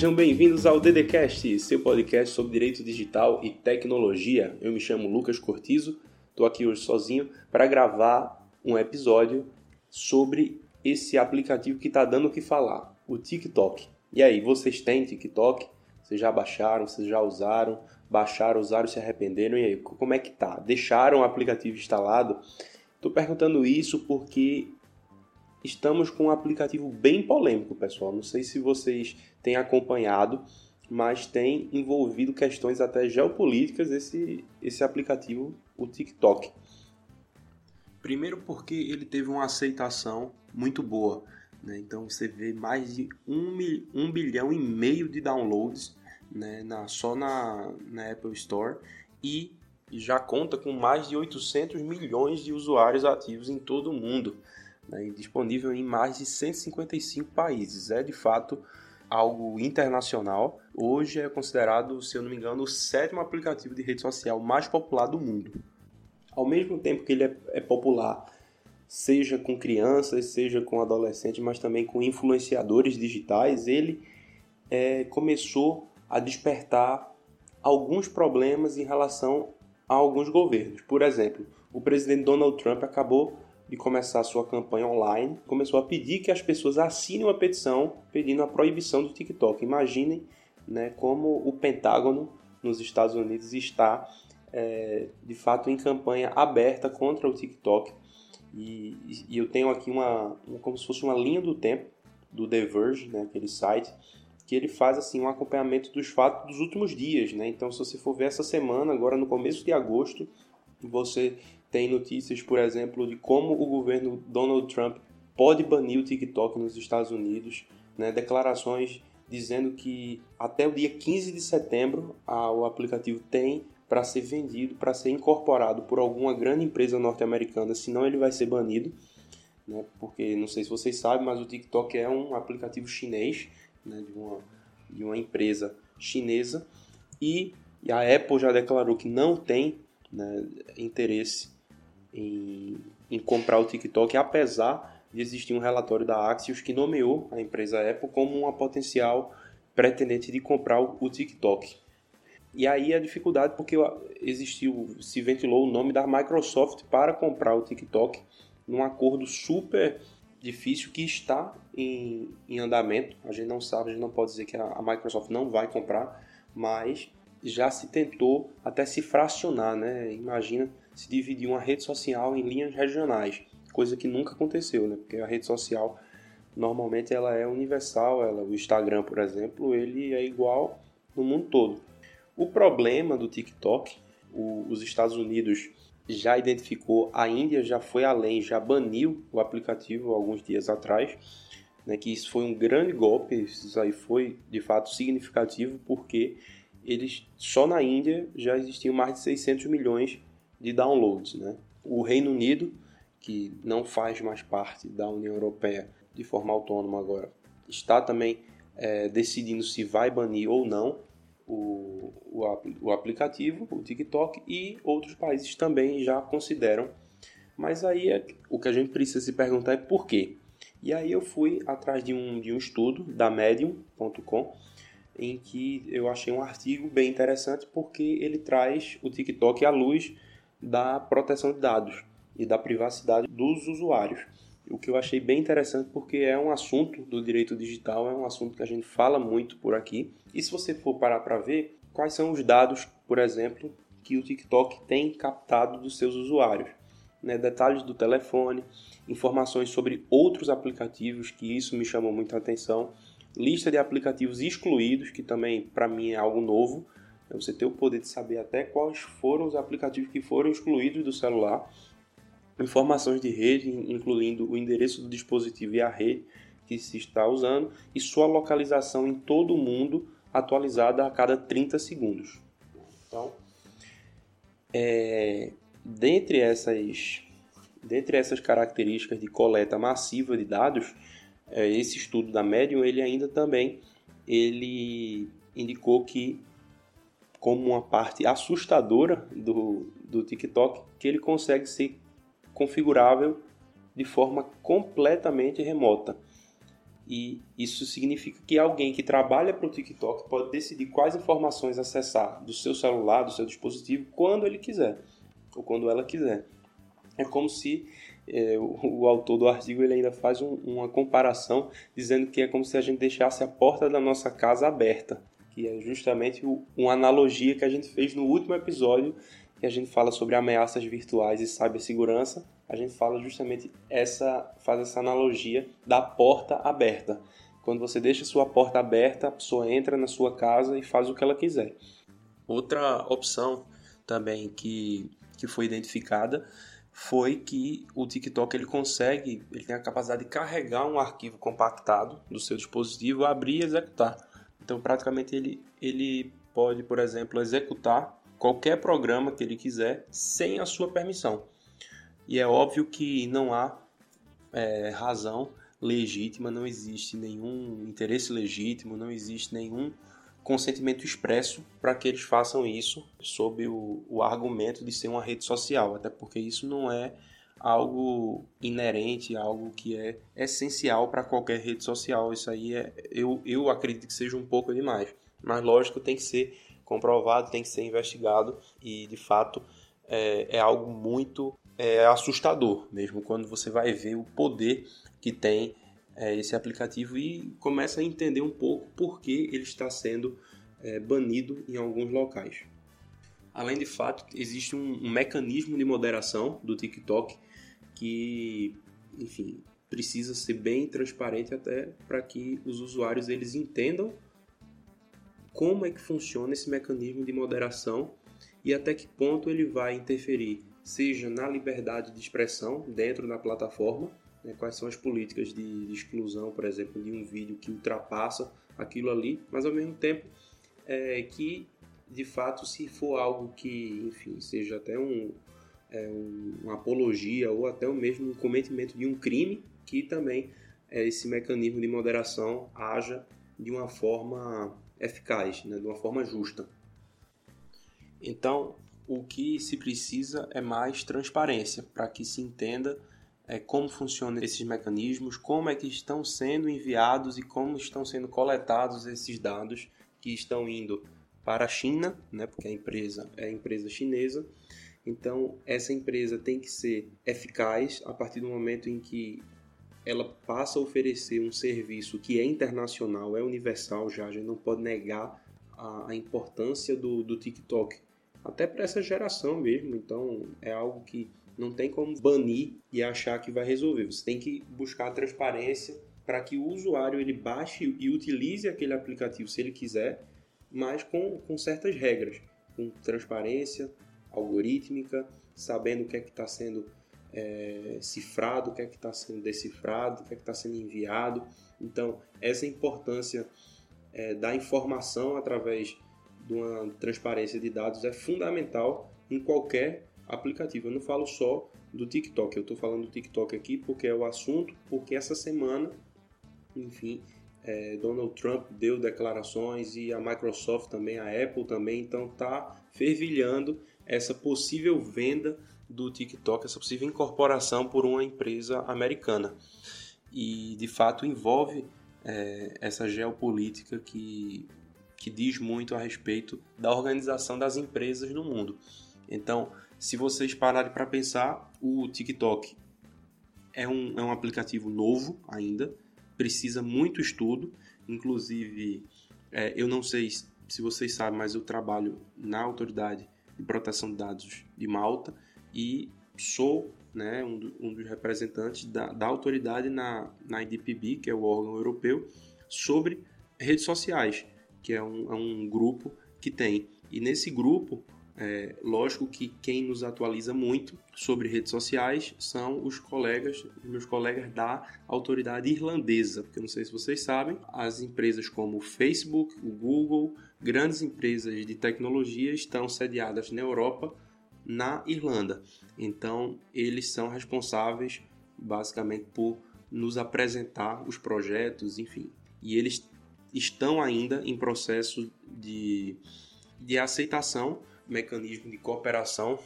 Sejam bem-vindos ao DDCast, seu podcast sobre direito digital e tecnologia. Eu me chamo Lucas Cortizo, estou aqui hoje sozinho para gravar um episódio sobre esse aplicativo que está dando o que falar, o TikTok. E aí, vocês têm TikTok? Vocês já baixaram? Vocês já usaram? Baixaram, usaram, se arrependeram? E aí, como é que tá? Deixaram o aplicativo instalado? Estou perguntando isso porque estamos com um aplicativo bem polêmico, pessoal. Não sei se vocês têm acompanhado, mas tem envolvido questões até geopolíticas esse, esse aplicativo, o TikTok. Primeiro porque ele teve uma aceitação muito boa. Né? Então você vê mais de um, um bilhão e meio de downloads né? na, só na, na Apple Store e já conta com mais de 800 milhões de usuários ativos em todo o mundo né, disponível em mais de 155 países. É de fato algo internacional. Hoje é considerado, se eu não me engano, o sétimo aplicativo de rede social mais popular do mundo. Ao mesmo tempo que ele é, é popular, seja com crianças, seja com adolescentes, mas também com influenciadores digitais, ele é, começou a despertar alguns problemas em relação a alguns governos. Por exemplo, o presidente Donald Trump acabou de começar sua campanha online, começou a pedir que as pessoas assinem uma petição pedindo a proibição do TikTok. Imaginem né, como o Pentágono nos Estados Unidos está é, de fato em campanha aberta contra o TikTok. E, e, eu tenho aqui uma, uma, como se fosse uma linha do tempo do The Verge, né, aquele site, que ele faz assim um acompanhamento dos fatos dos últimos dias, né? Então, se você for ver essa semana, agora no começo de agosto, você tem notícias, por exemplo, de como o governo Donald Trump pode banir o TikTok nos Estados Unidos, né? declarações dizendo que até o dia 15 de setembro a, o aplicativo tem para ser vendido, para ser incorporado por alguma grande empresa norte-americana, senão ele vai ser banido, né? porque não sei se vocês sabem, mas o TikTok é um aplicativo chinês, né? de, uma, de uma empresa chinesa, e, e a Apple já declarou que não tem né, interesse em, em comprar o TikTok, apesar de existir um relatório da Axios que nomeou a empresa Apple como uma potencial pretendente de comprar o, TikTok. E aí a dificuldade porque existiu, se ventilou o nome da Microsoft para comprar o TikTok num acordo super difícil que está em, em andamento. A gente não sabe, a gente não pode dizer que a, a Microsoft não vai comprar, mas já se tentou até se fracionar, né? Imagina se dividir uma rede social em linhas regionais, coisa que nunca aconteceu, né? Porque a rede social normalmente ela é universal, ela, o Instagram, por exemplo, ele é igual no mundo todo. O problema do TikTok, o, os Estados Unidos já identificou, a Índia já foi além, já baniu o aplicativo alguns dias atrás, né, que isso foi um grande golpe, isso aí foi de fato significativo porque eles só na Índia já existiam mais de 600 milhões de downloads. Né? O Reino Unido, que não faz mais parte da União Europeia de forma autônoma agora, está também é, decidindo se vai banir ou não o, o, o aplicativo, o TikTok, e outros países também já consideram. Mas aí é, o que a gente precisa se perguntar é por quê. E aí eu fui atrás de um, de um estudo da Medium.com em que eu achei um artigo bem interessante porque ele traz o TikTok à luz da proteção de dados e da privacidade dos usuários. O que eu achei bem interessante porque é um assunto do direito digital, é um assunto que a gente fala muito por aqui. E se você for parar para ver, quais são os dados, por exemplo, que o TikTok tem captado dos seus usuários? Né? Detalhes do telefone, informações sobre outros aplicativos, que isso me chamou muita atenção, lista de aplicativos excluídos, que também para mim é algo novo, é você ter o poder de saber até quais foram os aplicativos que foram excluídos do celular, informações de rede, incluindo o endereço do dispositivo e a rede que se está usando, e sua localização em todo o mundo atualizada a cada 30 segundos. Então, é, dentre, essas, dentre essas características de coleta massiva de dados, é, esse estudo da Medium ele ainda também ele indicou que como uma parte assustadora do, do TikTok, que ele consegue ser configurável de forma completamente remota. E isso significa que alguém que trabalha para o TikTok pode decidir quais informações acessar do seu celular, do seu dispositivo, quando ele quiser, ou quando ela quiser. É como se é, o, o, autor do artigo ele ainda faz um, uma comparação dizendo que é como se a gente deixasse a porta da nossa casa aberta, que é justamente uma analogia que a gente fez no último episódio que a gente fala sobre ameaças virtuais e cibersegurança, a gente fala justamente essa faz essa analogia da porta aberta. Quando você deixa sua porta aberta, a pessoa entra na sua casa e faz o que ela quiser. Outra opção também que, que foi identificada foi que o TikTok ele consegue, ele tem a capacidade de carregar um arquivo compactado do seu dispositivo, abrir e executar. Então, praticamente ele, ele pode, por exemplo, executar qualquer programa que ele quiser sem a sua permissão. E é óbvio que não há é, razão legítima, não existe nenhum interesse legítimo, não existe nenhum consentimento expresso para que eles façam isso sob o, o, argumento de ser uma rede social, até porque isso não é algo inerente, algo que é essencial para qualquer rede social. Isso aí é, eu, eu acredito que seja um pouco demais, mas lógico tem que ser comprovado, tem que ser investigado e de fato é, é algo muito é, assustador mesmo quando você vai ver o poder que tem é, esse aplicativo e começa a entender um pouco por que ele está sendo é, banido em alguns locais. Além de fato, existe um, um mecanismo de moderação do TikTok que, enfim, precisa ser bem transparente até para que os usuários eles entendam como é que funciona esse mecanismo de moderação e até que ponto ele vai interferir, seja na liberdade de expressão dentro da plataforma, né, quais são as políticas de, de, exclusão, por exemplo, de um vídeo que ultrapassa aquilo ali, mas ao mesmo tempo é, que, de fato, se for algo que, enfim, seja até um, é, um, uma apologia ou até mesmo um cometimento de um crime, que também é, esse mecanismo de moderação haja de uma forma eficaz, né, de uma forma justa. Então, o que se precisa é mais transparência para que se entenda é, como funcionam esses mecanismos, como é que estão sendo enviados e como estão sendo coletados esses dados que estão indo para a China, né, porque a empresa é a empresa chinesa. Então, essa empresa tem que ser eficaz a partir do momento em que ela passa a oferecer um serviço que é internacional, é universal já, a gente não pode negar a, a importância do, do TikTok, até para essa geração mesmo, então é algo que não tem como banir e achar que vai resolver, você tem que buscar a transparência para que o usuário ele baixe e utilize aquele aplicativo se ele quiser, mas com, com certas regras, com transparência algorítmica, sabendo o que é que está sendo é, cifrado, o que é que está sendo decifrado, o que é que está sendo enviado. Então, essa importância é, da informação através de uma transparência de dados é fundamental em qualquer aplicativo. Eu não falo só do TikTok, eu estou falando do TikTok aqui porque é o assunto, porque essa semana, enfim, é, Donald Trump deu declarações e a Microsoft também, a Apple também, então está fervilhando essa possível venda do TikTok, essa possível incorporação por uma empresa americana. E de fato envolve é, essa geopolítica que, que diz muito a respeito da organização das empresas no mundo. Então, se vocês pararem para pensar, o TikTok é um, é um aplicativo novo ainda, precisa muito estudo, inclusive é, eu não sei se vocês sabem, mas eu trabalho na autoridade de proteção de dados de Malta e sou né, um, do, um dos representantes da, da autoridade na, na IDPB, que é o órgão europeu, sobre redes sociais, que é um, é um grupo que tem. E nesse grupo, é, lógico que quem nos atualiza muito sobre redes sociais são os colegas, meus colegas da autoridade irlandesa, porque não sei se vocês sabem, as empresas como o Facebook, o Google, grandes empresas de tecnologia estão sediadas na Europa na Irlanda. Então, eles são responsáveis basicamente por nos apresentar os projetos, enfim. E eles estão ainda em processo de, de aceitação, mecanismo de cooperação,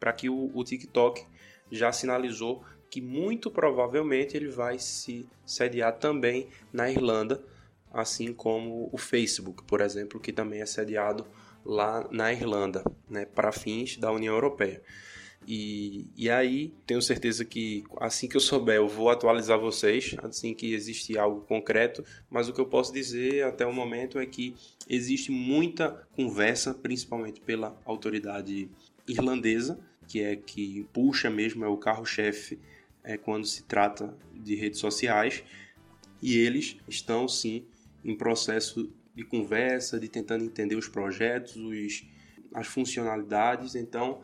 para que o, o TikTok já sinalizou que muito provavelmente ele vai se sediar também na Irlanda, assim como o Facebook, por exemplo, que também é sediado lá na Irlanda, né, para fins da União Europeia. E, e aí, tenho certeza que assim que eu souber, eu vou atualizar vocês, assim que existe algo concreto. Mas o que eu posso dizer até o momento é que existe muita conversa, principalmente pela autoridade irlandesa, que é que puxa mesmo, é o carro-chefe é, quando se trata de redes sociais. E eles estão sim em processo de conversa, de tentando entender os projetos, os, as funcionalidades. Então,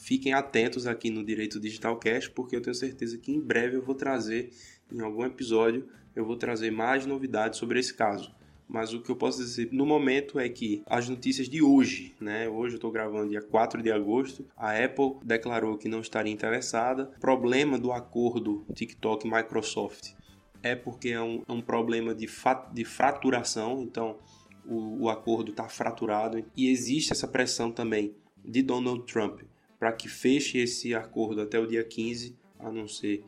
Fiquem atentos aqui no Direito Digital Cast, porque eu tenho certeza que em breve eu vou trazer, em algum episódio, eu vou trazer mais novidades sobre esse caso. Mas o que eu posso dizer no momento é que as notícias de hoje, né? Hoje eu estou gravando dia 4 de agosto, a Apple declarou que não estaria interessada. Problema do acordo TikTok-Microsoft é porque é um, é um problema de, de fraturação, então o, o acordo está fraturado e existe essa pressão também de Donald Trump para que feche esse acordo até o dia 15, a não ser.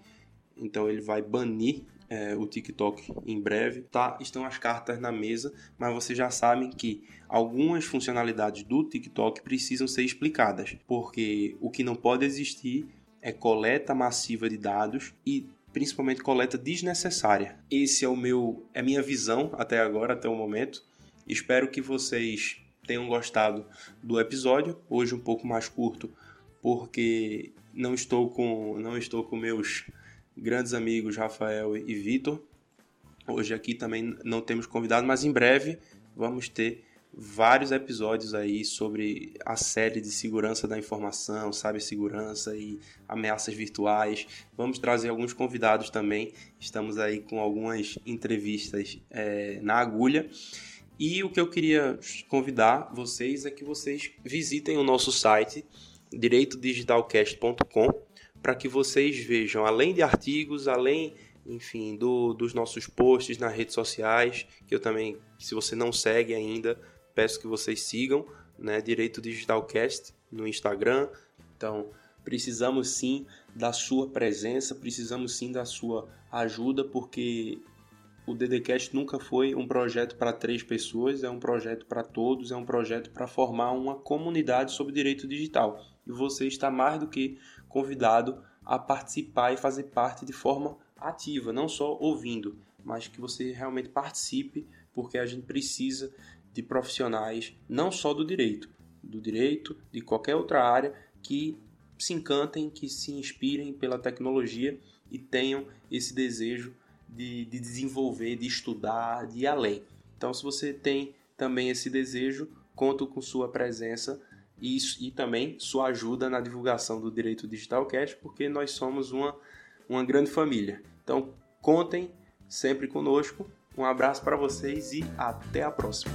Então ele vai banir é, o TikTok em breve. Tá, estão as cartas na mesa, mas vocês já sabem que algumas funcionalidades do TikTok precisam ser explicadas, porque o que não pode existir é coleta massiva de dados e principalmente coleta desnecessária. Esse é o meu é a minha visão até agora, até o momento. Espero que vocês tenham gostado do episódio, hoje um pouco mais curto, porque não estou com não estou com meus grandes amigos Rafael e Vitor. Hoje aqui também não temos convidado, mas em breve vamos ter vários episódios aí sobre a série de segurança da informação, cibersegurança e ameaças virtuais. Vamos trazer alguns convidados também. Estamos aí com algumas entrevistas é, na agulha. E o que eu queria convidar vocês é que vocês visitem o nosso site direitodigitalcast.com para que vocês vejam, além de artigos, além, enfim, do, dos nossos posts nas redes sociais, que eu também, se você não segue ainda, peço que vocês sigam, né, Direito Digitalcast no Instagram. Então, precisamos sim da sua presença, precisamos sim da sua ajuda, porque o DDCast nunca foi um projeto para três pessoas, é um projeto para todos, é um projeto para formar uma comunidade sobre direito digital e você está mais do que convidado a participar e fazer parte de forma ativa, não só ouvindo, mas que você realmente participe, porque a gente precisa de profissionais não só do direito, do direito, de qualquer outra área que se encantem, que se inspirem pela tecnologia e tenham esse desejo de, de desenvolver, de estudar, de ir além. Então, se você tem também esse desejo, conto com sua presença e, e também sua ajuda na divulgação do Direito Digital Cash, porque nós somos uma, uma grande família. Então, contem sempre conosco. Um abraço para vocês e até a próxima.